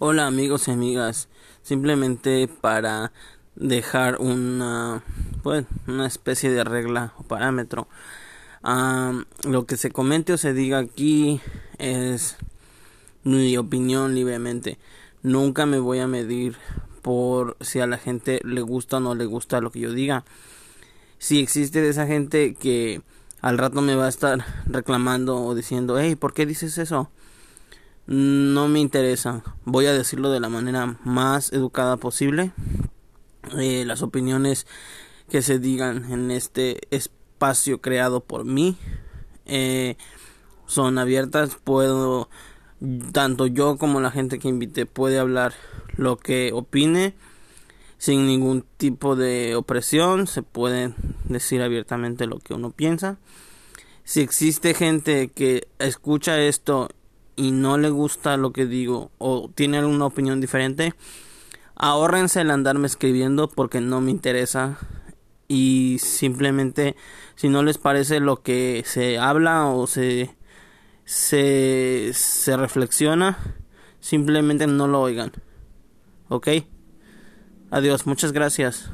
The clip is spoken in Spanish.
Hola amigos y amigas, simplemente para dejar una, pues, una especie de regla o parámetro. lo que se comente o se diga aquí es mi opinión libremente. Nunca me voy a medir por si a la gente le gusta o no le gusta lo que yo diga. Si existe esa gente que al rato me va a estar reclamando o diciendo, hey, ¿por qué dices eso? No me interesa. Voy a decirlo de la manera más educada posible. Eh, las opiniones que se digan en este espacio creado por mí eh, son abiertas. Puedo, tanto yo como la gente que invité puede hablar lo que opine sin ningún tipo de opresión. Se puede decir abiertamente lo que uno piensa. Si existe gente que escucha esto y no le gusta lo que digo o tiene alguna opinión diferente, ahórrense el andarme escribiendo porque no me interesa y simplemente si no les parece lo que se habla o se se, se reflexiona, simplemente no lo oigan. ¿Ok? Adiós, muchas gracias.